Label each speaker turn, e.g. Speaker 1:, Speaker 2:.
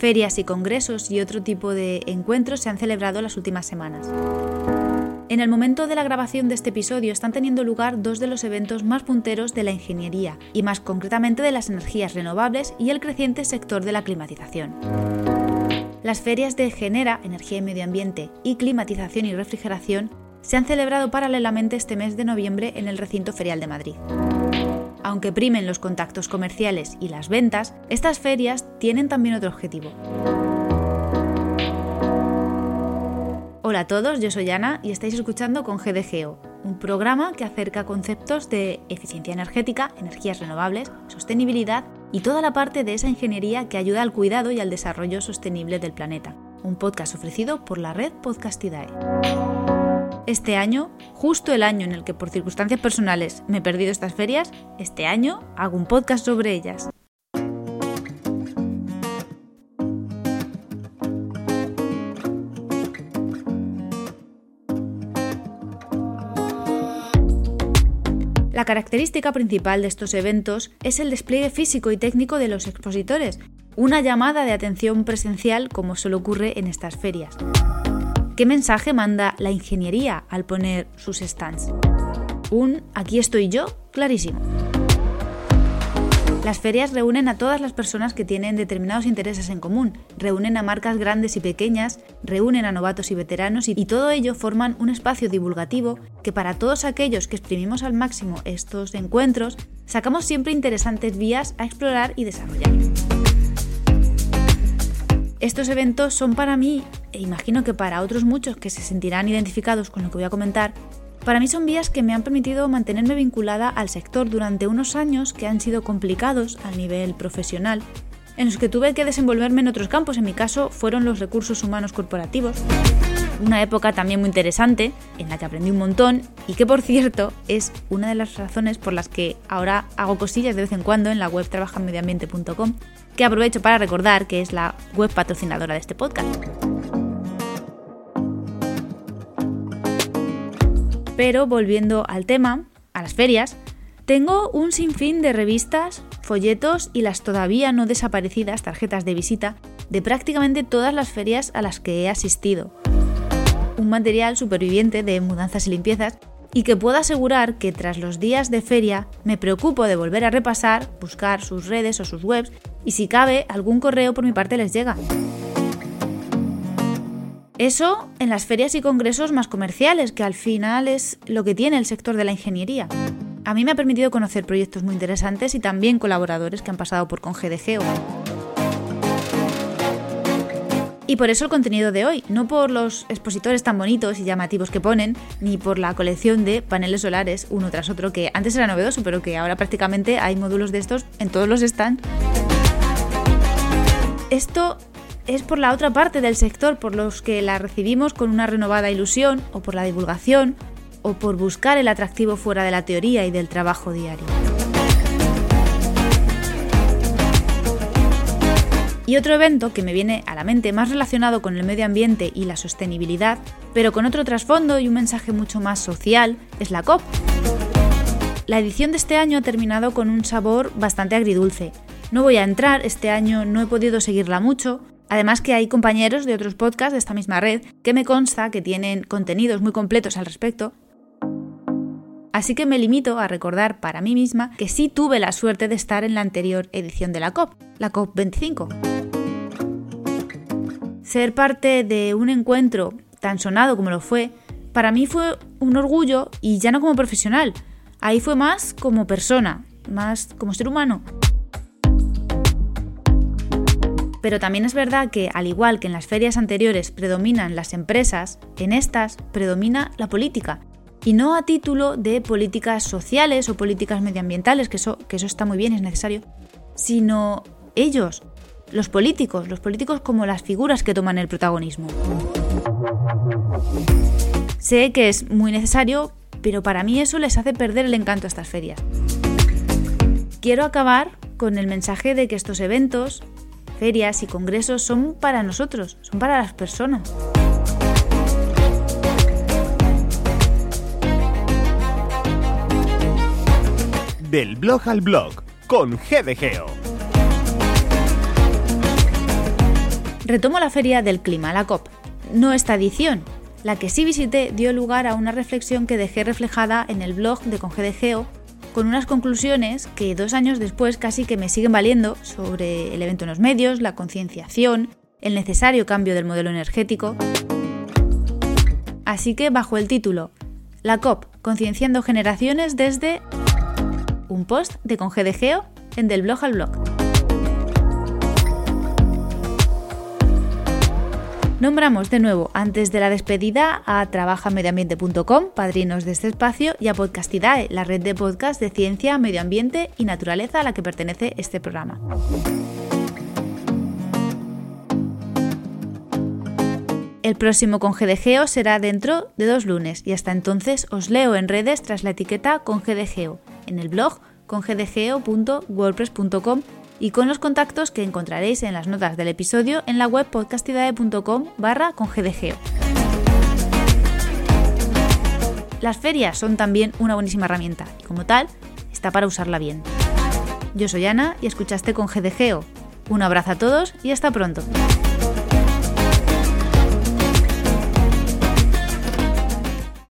Speaker 1: Ferias y congresos y otro tipo de encuentros se han celebrado las últimas semanas. En el momento de la grabación de este episodio están teniendo lugar dos de los eventos más punteros de la ingeniería, y más concretamente de las energías renovables y el creciente sector de la climatización. Las ferias de Genera, Energía y Medio Ambiente, y Climatización y Refrigeración se han celebrado paralelamente este mes de noviembre en el recinto ferial de Madrid. Aunque primen los contactos comerciales y las ventas, estas ferias tienen también otro objetivo. Hola a todos, yo soy Ana y estáis escuchando con GDGO, un programa que acerca conceptos de eficiencia energética, energías renovables, sostenibilidad y toda la parte de esa ingeniería que ayuda al cuidado y al desarrollo sostenible del planeta. Un podcast ofrecido por la red Podcastidae. Este año, justo el año en el que por circunstancias personales me he perdido estas ferias, este año hago un podcast sobre ellas. La característica principal de estos eventos es el despliegue físico y técnico de los expositores, una llamada de atención presencial como suele ocurre en estas ferias. ¿Qué mensaje manda la ingeniería al poner sus stands? Un aquí estoy yo clarísimo. Las ferias reúnen a todas las personas que tienen determinados intereses en común, reúnen a marcas grandes y pequeñas, reúnen a novatos y veteranos y, todo ello forman un espacio divulgativo que para todos aquellos que exprimimos al máximo estos encuentros, sacamos siempre interesantes vías a explorar y desarrollar. Estos eventos son para mí, e imagino que para otros muchos que se sentirán identificados con lo que voy a comentar, para mí son vías que me han permitido mantenerme vinculada al sector durante unos años que han sido complicados a nivel profesional, en los que tuve que desenvolverme en otros campos, en mi caso fueron los recursos humanos corporativos. Una época también muy interesante, en la que aprendí un montón y que por cierto es una de las razones por las que ahora hago cosillas de vez en cuando en la web trabajamediambiente.com que aprovecho para recordar que es la web patrocinadora de este podcast. Pero volviendo al tema, a las ferias, tengo un sinfín de revistas, folletos y las todavía no desaparecidas tarjetas de visita de prácticamente todas las ferias a las que he asistido. Un material superviviente de mudanzas y limpiezas y que puedo asegurar que tras los días de feria me preocupo de volver a repasar, buscar sus redes o sus webs y si cabe algún correo por mi parte les llega. Eso en las ferias y congresos más comerciales, que al final es lo que tiene el sector de la ingeniería. A mí me ha permitido conocer proyectos muy interesantes y también colaboradores que han pasado por ConGDGeo. Y por eso el contenido de hoy, no por los expositores tan bonitos y llamativos que ponen, ni por la colección de paneles solares uno tras otro, que antes era novedoso, pero que ahora prácticamente hay módulos de estos en todos los stands. Esto es por la otra parte del sector, por los que la recibimos con una renovada ilusión, o por la divulgación, o por buscar el atractivo fuera de la teoría y del trabajo diario. Y otro evento que me viene a la mente más relacionado con el medio ambiente y la sostenibilidad, pero con otro trasfondo y un mensaje mucho más social, es la COP. La edición de este año ha terminado con un sabor bastante agridulce. No voy a entrar, este año no he podido seguirla mucho, además que hay compañeros de otros podcasts de esta misma red que me consta que tienen contenidos muy completos al respecto, Así que me limito a recordar para mí misma que sí tuve la suerte de estar en la anterior edición de la COP, la COP 25. Ser parte de un encuentro tan sonado como lo fue, para mí fue un orgullo y ya no como profesional. Ahí fue más como persona, más como ser humano. Pero también es verdad que, al igual que en las ferias anteriores predominan las empresas, en estas predomina la política y no a título de políticas sociales o políticas medioambientales, que eso, que eso está muy bien, es necesario, sino ellos, los políticos, los políticos como las figuras que toman el protagonismo. Sé que es muy necesario, pero para mí eso les hace perder el encanto a estas ferias. Quiero acabar con el mensaje de que estos eventos, ferias y congresos son para nosotros, son para las personas.
Speaker 2: Del blog al blog con GDGeo.
Speaker 1: Retomo la Feria del Clima, la COP. No esta edición. La que sí visité dio lugar a una reflexión que dejé reflejada en el blog de Congedegeo con unas conclusiones que dos años después casi que me siguen valiendo sobre el evento en los medios, la concienciación, el necesario cambio del modelo energético. Así que bajo el título La COP, concienciando generaciones desde un post de Congedegeo en del blog al blog. Nombramos de nuevo antes de la despedida a trabajamedioambiente.com, padrinos de este espacio, y a Podcastidae, la red de podcast de ciencia, medio ambiente y naturaleza a la que pertenece este programa. El próximo Congedegeo será dentro de dos lunes y hasta entonces os leo en redes tras la etiqueta Congedegeo, en el blog congedegeo.wordpress.com y con los contactos que encontraréis en las notas del episodio en la web podcastidae.com barra congedegeo. Las ferias son también una buenísima herramienta y como tal está para usarla bien. Yo soy Ana y escuchaste con GDGeo. Un abrazo a todos y hasta pronto.